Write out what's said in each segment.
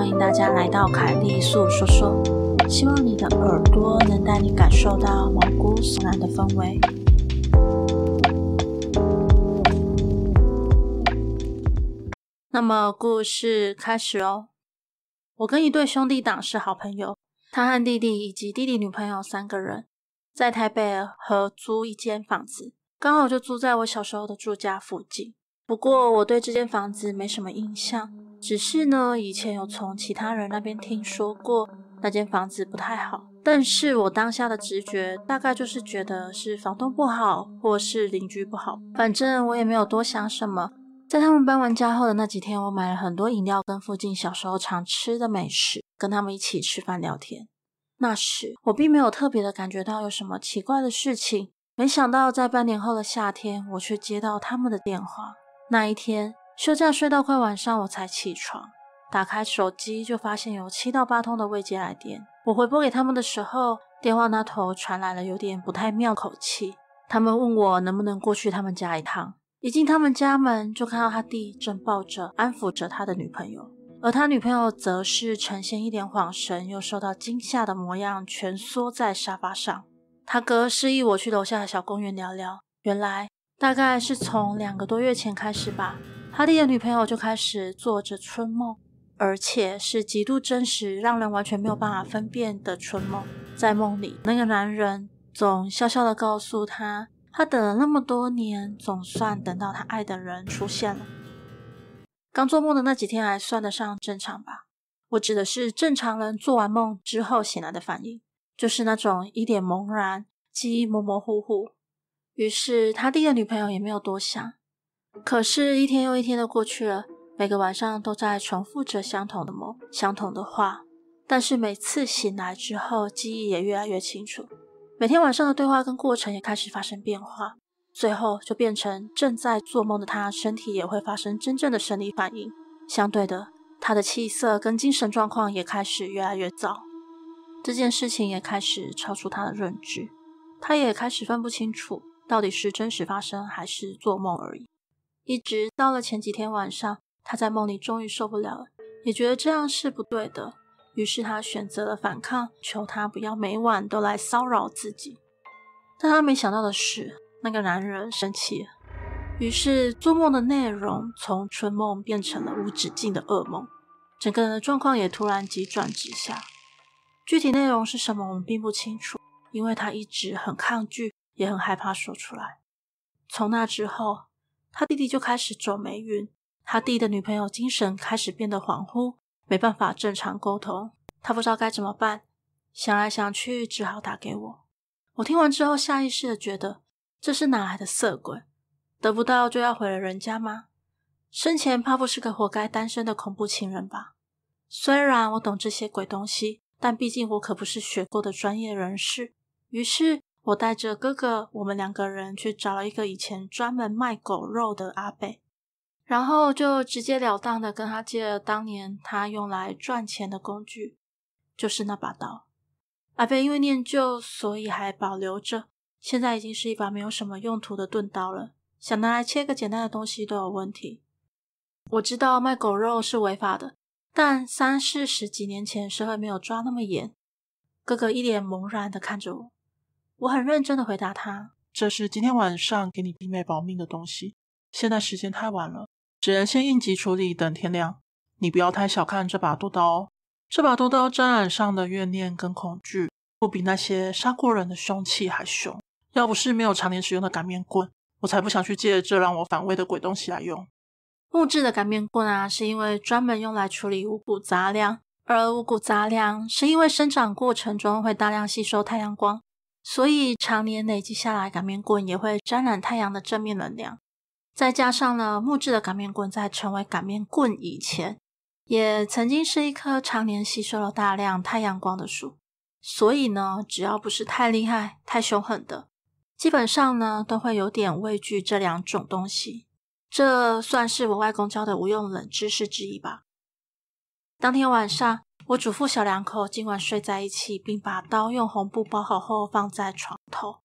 欢迎大家来到凯莉粟说说，希望你的耳朵能带你感受到毛骨悚然的氛围。那么故事开始哦。我跟一对兄弟党是好朋友，他和弟弟以及弟弟女朋友三个人在台北合租一间房子，刚好就租在我小时候的住家附近。不过我对这间房子没什么印象，只是呢，以前有从其他人那边听说过那间房子不太好。但是我当下的直觉大概就是觉得是房东不好，或是邻居不好，反正我也没有多想什么。在他们搬完家后的那几天，我买了很多饮料跟附近小时候常吃的美食，跟他们一起吃饭聊天。那时我并没有特别的感觉到有什么奇怪的事情，没想到在半年后的夏天，我却接到他们的电话。那一天休假睡到快晚上，我才起床，打开手机就发现有七到八通的未接来电。我回拨给他们的时候，电话那头传来了有点不太妙口气，他们问我能不能过去他们家一趟。一进他们家门，就看到他弟正抱着、安抚着他的女朋友，而他女朋友则是呈现一脸恍神又受到惊吓的模样，蜷缩在沙发上。他哥示意我去楼下的小公园聊聊。原来，大概是从两个多月前开始吧，他弟的女朋友就开始做着春梦，而且是极度真实、让人完全没有办法分辨的春梦。在梦里，那个男人总笑笑的告诉他。他等了那么多年，总算等到他爱的人出现了。刚做梦的那几天还算得上正常吧？我指的是正常人做完梦之后醒来的反应，就是那种一脸茫然、记忆模模糊糊。于是他弟的女朋友也没有多想。可是，一天又一天的过去了，每个晚上都在重复着相同的梦、相同的话，但是每次醒来之后，记忆也越来越清楚。每天晚上的对话跟过程也开始发生变化，最后就变成正在做梦的他身体也会发生真正的生理反应。相对的，他的气色跟精神状况也开始越来越糟。这件事情也开始超出他的认知，他也开始分不清楚到底是真实发生还是做梦而已。一直到了前几天晚上，他在梦里终于受不了了，也觉得这样是不对的。于是他选择了反抗，求他不要每晚都来骚扰自己。但他没想到的是，那个男人生气了。于是做梦的内容从春梦变成了无止境的噩梦，整个人的状况也突然急转直下。具体内容是什么，我们并不清楚，因为他一直很抗拒，也很害怕说出来。从那之后，他弟弟就开始走霉运，他弟的女朋友精神开始变得恍惚。没办法正常沟通，他不知道该怎么办，想来想去，只好打给我。我听完之后，下意识的觉得这是哪来的色鬼？得不到就要毁了人家吗？生前怕不是个活该单身的恐怖情人吧？虽然我懂这些鬼东西，但毕竟我可不是学过的专业人士。于是，我带着哥哥，我们两个人去找了一个以前专门卖狗肉的阿贝。然后就直截了当的跟他借了当年他用来赚钱的工具，就是那把刀。阿贝因为念旧，所以还保留着，现在已经是一把没有什么用途的钝刀了。想拿来切个简单的东西都有问题。我知道卖狗肉是违法的，但三四十几年前社会没有抓那么严。哥哥一脸茫然的看着我，我很认真的回答他：“这是今天晚上给你弟妹保命的东西，现在时间太晚了。”只能先应急处理，等天亮。你不要太小看这把剁刀哦，这把剁刀沾染上的怨念跟恐惧，不比那些杀过人的凶器还凶。要不是没有常年使用的擀面棍，我才不想去借这让我反胃的鬼东西来用。木质的擀面棍啊，是因为专门用来处理五谷杂粮，而五谷杂粮是因为生长过程中会大量吸收太阳光，所以常年累积下来，擀面棍也会沾染太阳的正面能量。再加上呢，木质的擀面棍在成为擀面棍以前，也曾经是一棵常年吸收了大量太阳光的树，所以呢，只要不是太厉害、太凶狠的，基本上呢，都会有点畏惧这两种东西。这算是我外公教的无用冷知识之一吧。当天晚上，我嘱咐小两口今晚睡在一起，并把刀用红布包好后放在床头，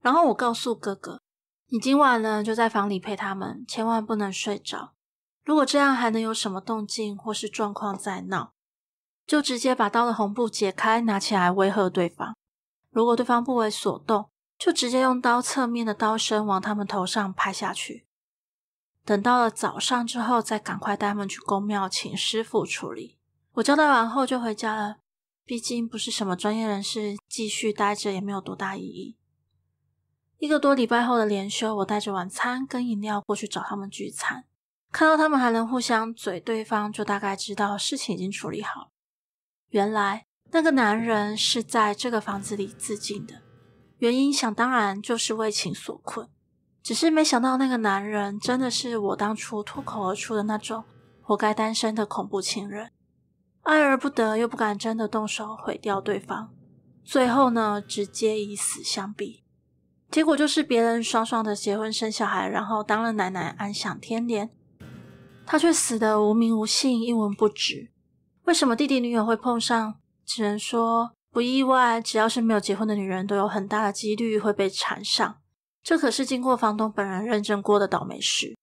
然后我告诉哥哥。你今晚呢，就在房里陪他们，千万不能睡着。如果这样还能有什么动静或是状况在闹，就直接把刀的红布解开，拿起来威吓对方。如果对方不为所动，就直接用刀侧面的刀身往他们头上拍下去。等到了早上之后，再赶快带他们去宫庙请师傅处理。我交代完后就回家了，毕竟不是什么专业人士，继续待着也没有多大意义。一个多礼拜后的连休，我带着晚餐跟饮料过去找他们聚餐，看到他们还能互相嘴对方，就大概知道事情已经处理好了。原来那个男人是在这个房子里自尽的，原因想当然就是为情所困。只是没想到，那个男人真的是我当初脱口而出的那种活该单身的恐怖情人，爱而不得，又不敢真的动手毁掉对方，最后呢，直接以死相逼。结果就是别人爽爽的结婚生小孩，然后当了奶奶，安享天年，他却死得无名无姓，一文不值。为什么弟弟女友会碰上？只能说不意外，只要是没有结婚的女人，都有很大的几率会被缠上。这可是经过房东本人认证过的倒霉事。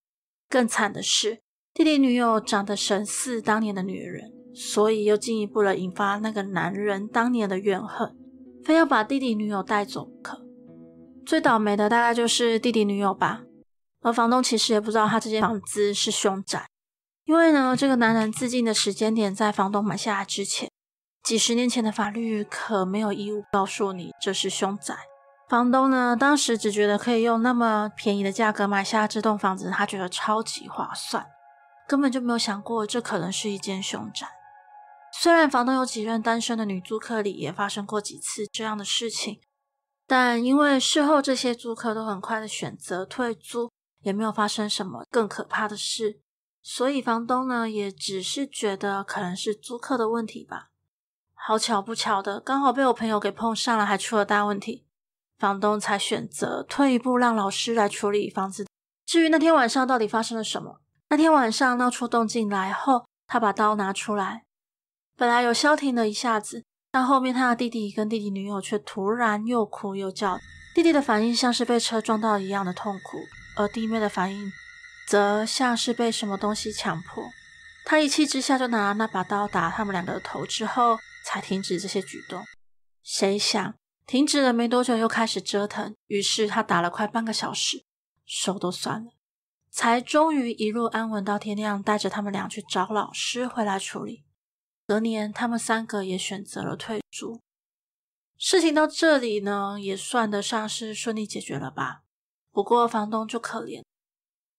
更惨的是，弟弟女友长得神似当年的女人，所以又进一步的引发那个男人当年的怨恨，非要把弟弟女友带走不可。最倒霉的大概就是弟弟女友吧。而房东其实也不知道他这间房子是凶宅，因为呢，这个男人自尽的时间点在房东买下来之前，几十年前的法律可没有义务告诉你这是凶宅。房东呢，当时只觉得可以用那么便宜的价格买下这栋房子，他觉得超级划算，根本就没有想过这可能是一间凶宅。虽然房东有几任单身的女租客里也发生过几次这样的事情，但因为事后这些租客都很快的选择退租，也没有发生什么更可怕的事，所以房东呢也只是觉得可能是租客的问题吧。好巧不巧的，刚好被我朋友给碰上了，还出了大问题。房东才选择退一步，让老师来处理房子。至于那天晚上到底发生了什么，那天晚上闹出动静来后，他把刀拿出来，本来有消停了一下子，但后面他的弟弟跟弟弟女友却突然又哭又叫。弟弟的反应像是被车撞到一样的痛苦，而弟妹的反应则像是被什么东西强迫。他一气之下就拿那把刀打他们两个的头，之后才停止这些举动。谁想？停止了没多久，又开始折腾。于是他打了快半个小时，手都酸了，才终于一路安稳到天亮，带着他们俩去找老师回来处理。隔年，他们三个也选择了退租。事情到这里呢，也算得上是顺利解决了吧。不过房东就可怜，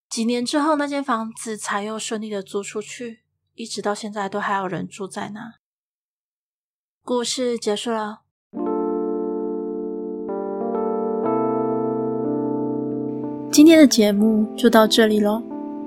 几年之后，那间房子才又顺利的租出去，一直到现在都还有人住在那。故事结束了。今天的节目就到这里喽，